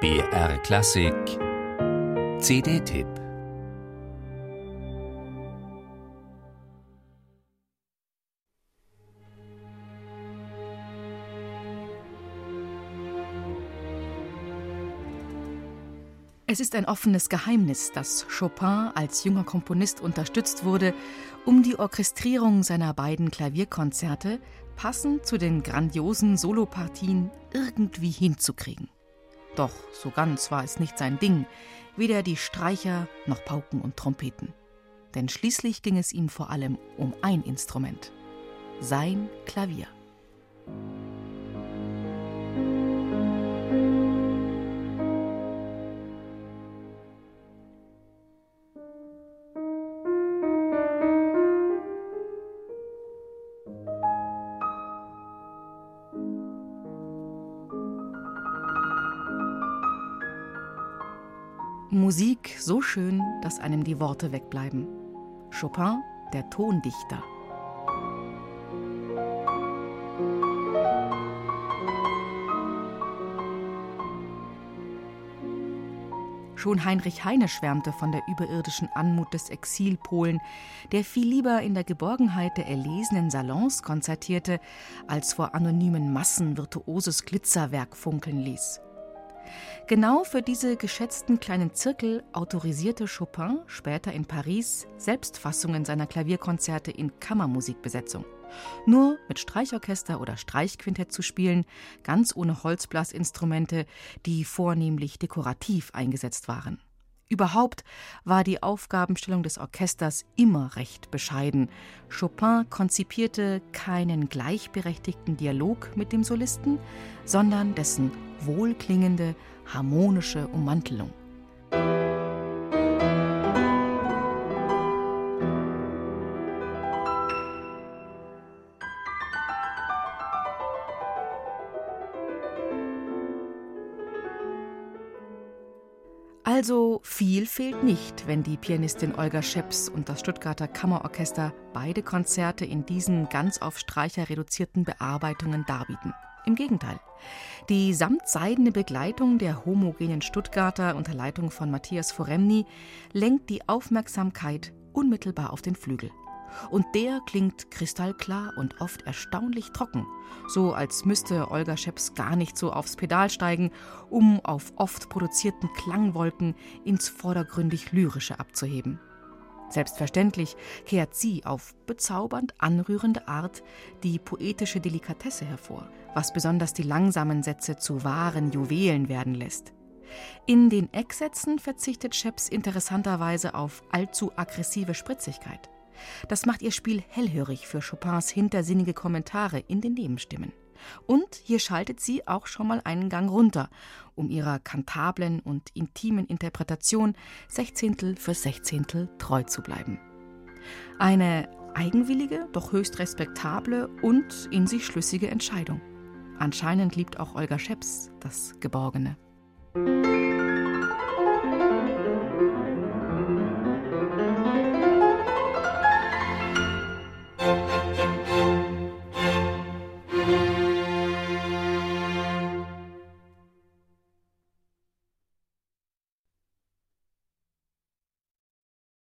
BR Klassik CD-Tipp Es ist ein offenes Geheimnis, dass Chopin als junger Komponist unterstützt wurde, um die Orchestrierung seiner beiden Klavierkonzerte passend zu den grandiosen Solopartien irgendwie hinzukriegen. Doch so ganz war es nicht sein Ding, weder die Streicher noch Pauken und Trompeten. Denn schließlich ging es ihm vor allem um ein Instrument: sein Klavier. Musik so schön, dass einem die Worte wegbleiben. Chopin, der Tondichter. Schon Heinrich Heine schwärmte von der überirdischen Anmut des Exilpolen, der viel lieber in der Geborgenheit der erlesenen Salons konzertierte, als vor anonymen Massen virtuoses Glitzerwerk funkeln ließ. Genau für diese geschätzten kleinen Zirkel autorisierte Chopin später in Paris Selbstfassungen seiner Klavierkonzerte in Kammermusikbesetzung. Nur mit Streichorchester oder Streichquintett zu spielen, ganz ohne Holzblasinstrumente, die vornehmlich dekorativ eingesetzt waren. Überhaupt war die Aufgabenstellung des Orchesters immer recht bescheiden. Chopin konzipierte keinen gleichberechtigten Dialog mit dem Solisten, sondern dessen wohlklingende, harmonische Ummantelung. Also viel fehlt nicht, wenn die Pianistin Olga Scheps und das Stuttgarter Kammerorchester beide Konzerte in diesen ganz auf Streicher reduzierten Bearbeitungen darbieten. Im Gegenteil. Die samtseidene Begleitung der homogenen Stuttgarter unter Leitung von Matthias Foremny lenkt die Aufmerksamkeit unmittelbar auf den Flügel. Und der klingt kristallklar und oft erstaunlich trocken, so als müsste Olga Scheps gar nicht so aufs Pedal steigen, um auf oft produzierten Klangwolken ins vordergründig Lyrische abzuheben. Selbstverständlich kehrt sie auf bezaubernd anrührende Art die poetische Delikatesse hervor, was besonders die langsamen Sätze zu wahren Juwelen werden lässt. In den Ecksätzen verzichtet Scheps interessanterweise auf allzu aggressive Spritzigkeit. Das macht ihr Spiel hellhörig für Chopins hintersinnige Kommentare in den Nebenstimmen. Und hier schaltet sie auch schon mal einen Gang runter, um ihrer kantablen und intimen Interpretation Sechzehntel für Sechzehntel treu zu bleiben. Eine eigenwillige, doch höchst respektable und in sich schlüssige Entscheidung. Anscheinend liebt auch Olga Scheps das Geborgene.